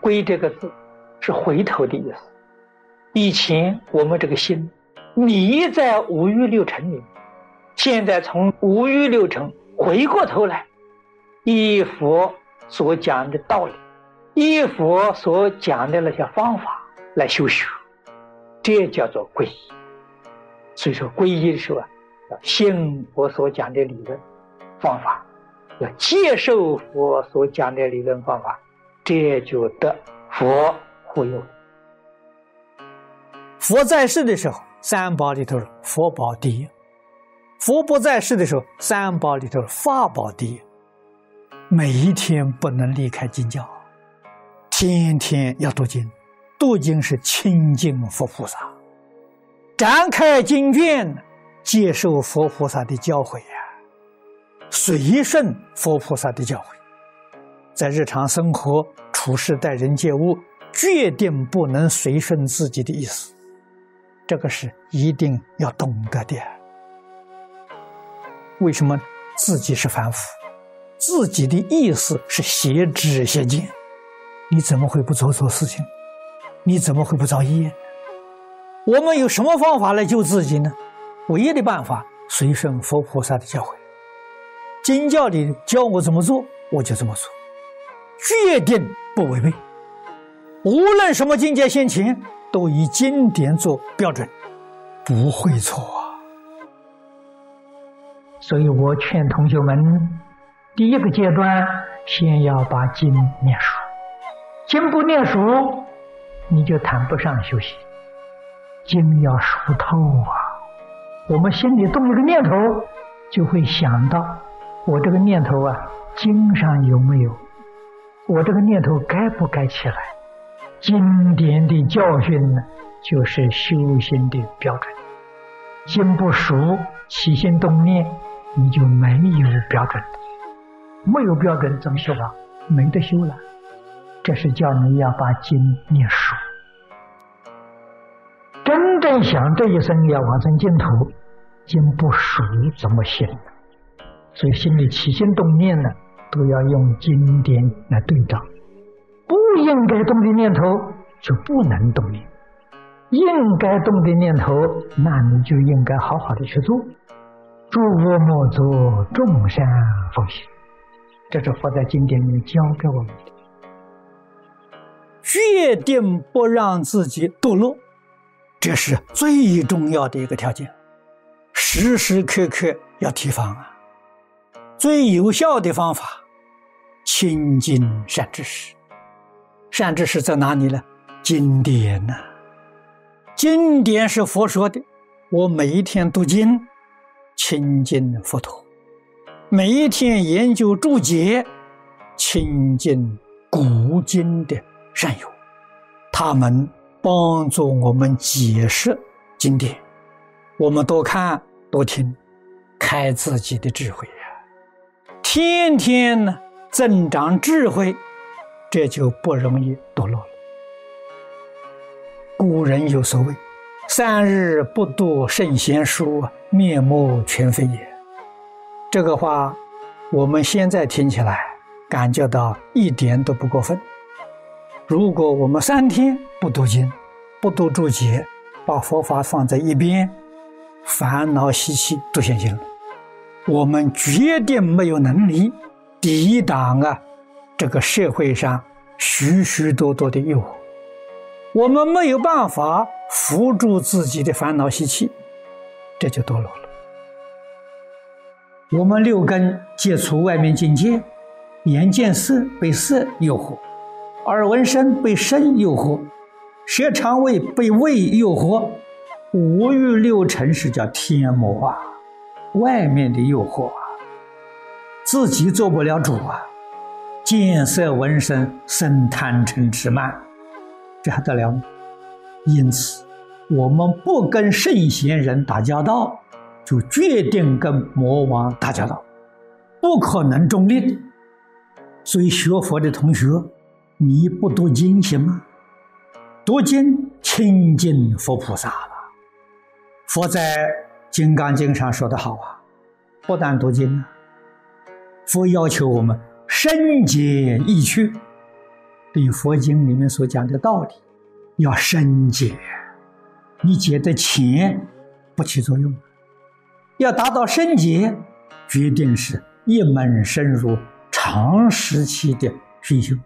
归这个字是回头的意思。以前我们这个心迷在五欲六尘里，现在从五欲六尘回过头来，依佛所讲的道理，依佛所讲的那些方法来修学，这叫做皈依。所以说皈依的时候啊，信佛所讲的理论方法。要接受佛所讲的理论方法，这就得佛护佑。佛在世的时候，三宝里头佛宝第一；佛不在世的时候，三宝里头法宝第一。每一天不能离开经教，天天要读经。读经是亲近佛菩萨，展开经卷，接受佛菩萨的教诲，随顺佛菩萨的教诲，在日常生活处事待人接物，决定不能随顺自己的意思。这个是一定要懂得的。为什么自己是凡夫，自己的意思是邪知邪见，你怎么会不做错事情？你怎么会不造业？我们有什么方法来救自己呢？唯一的办法，随顺佛菩萨的教诲，经教里教我怎么做，我就这么做，决定不违背。无论什么境界现前。都以经典做标准，不会错啊！所以我劝同学们，第一个阶段先要把经念熟，经不念熟，你就谈不上修行。经要熟透啊！我们心里动一个念头，就会想到我这个念头啊，经上有没有？我这个念头该不该起来？经典的教训呢，就是修行的标准。经不熟，起心动念，你就没有标准。没有标准怎么修啊？没得修了。这是叫你要把经念熟。真正想这一生要往生净土，经不熟怎么行？所以心里起心动念呢，都要用经典来对照。不应该动的念头就不能动念，应该动的念头，那你就应该好好的去做。诸恶莫作，众善奉行，这是佛在经典里面教给我们的。决定不让自己堕落，这是最重要的一个条件，时时刻刻要提防啊。最有效的方法，亲近善知识。善知识在哪里呢？经典呐，经典是佛说的。我每一天读经，亲近佛陀；每一天研究注解，亲近古今的善友，他们帮助我们解释经典。我们多看多听，开自己的智慧！天天呢，增长智慧。这就不容易堕落了。古人有所谓：“三日不读圣贤书，面目全非也。”这个话，我们现在听起来感觉到一点都不过分。如果我们三天不读经、不读注解，把佛法放在一边，烦恼习气都现行了，我们绝对没有能力抵挡啊！这个社会上许许多多的诱惑，我们没有办法扶住自己的烦恼习气，这就堕落了。我们六根接触外面境界，眼见色被色诱惑，耳闻声被声诱惑，舌尝味被味诱惑，五欲六尘是叫天魔啊，外面的诱惑啊，自己做不了主啊。见色闻声生贪嗔痴慢，这还得了吗？因此，我们不跟圣贤人打交道，就决定跟魔王打交道，不可能中立。所以，学佛的同学，你不读经行吗？读经亲近佛菩萨了。佛在《金刚经》上说的好啊，不但读经啊，佛要求我们。深解意趣，对佛经里面所讲的道理，要深解。你解的浅不起作用，要达到深解，决定是一门深入、长时期的熏修，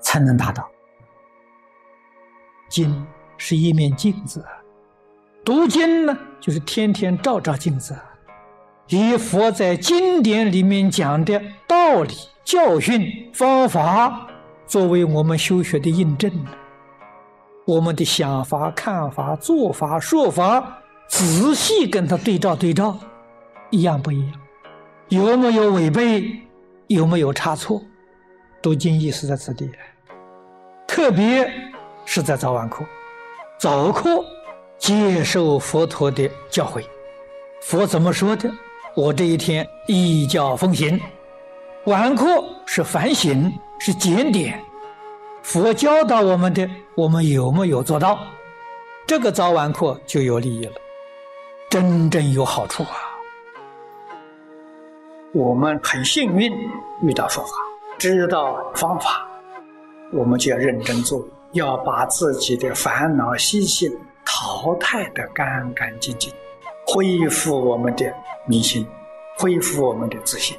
才能达到。经是一面镜子，读经呢，就是天天照照镜子，以佛在经典里面讲的道理、教训、方法，作为我们修学的印证。我们的想法、看法、做法、说法，仔细跟他对照对照，一样不一样？有没有违背？有没有差错？读经意思在此地，特别是在早晚课。早课接受佛陀的教诲，佛怎么说的？我这一天依教奉行。晚课是反省，是检点。佛教导我们的，我们有没有做到？这个早晚课就有利益了，真正有好处啊！我们很幸运遇到佛法，知道方法，我们就要认真做，要把自己的烦恼习性淘汰得干干净净，恢复我们的民心，恢复我们的自信。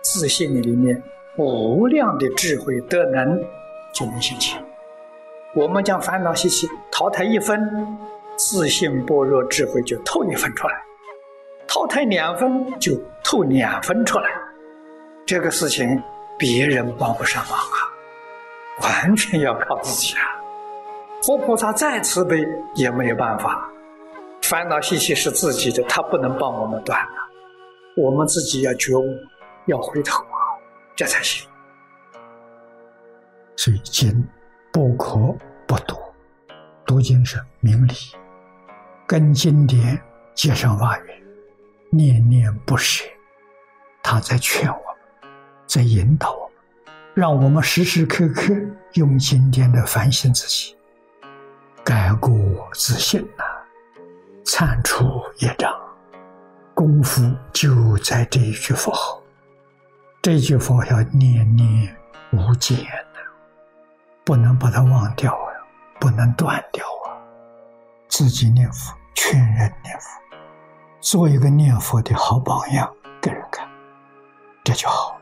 自信里面无量的智慧德能。就能现前。我们将烦恼习气淘汰一分，自信般若智慧就透一分出来；淘汰两分，就透两分出来。这个事情别人帮不上忙啊，完全要靠自己啊！佛菩萨再慈悲也没有办法。烦恼习气是自己的，他不能帮我们断了。我们自己要觉悟，要回头啊，这才行。所以经不可不读，读经是明理，跟经典结上法缘，念念不舍。他在劝我们，在引导我们，让我们时时刻刻用经典的反省自己，改过自新呐，铲除业障。功夫就在这一句佛号，这句佛要念念无间呐。不能把它忘掉啊，不能断掉啊！自己念佛，劝人念佛，做一个念佛的好榜样给人看，这就好。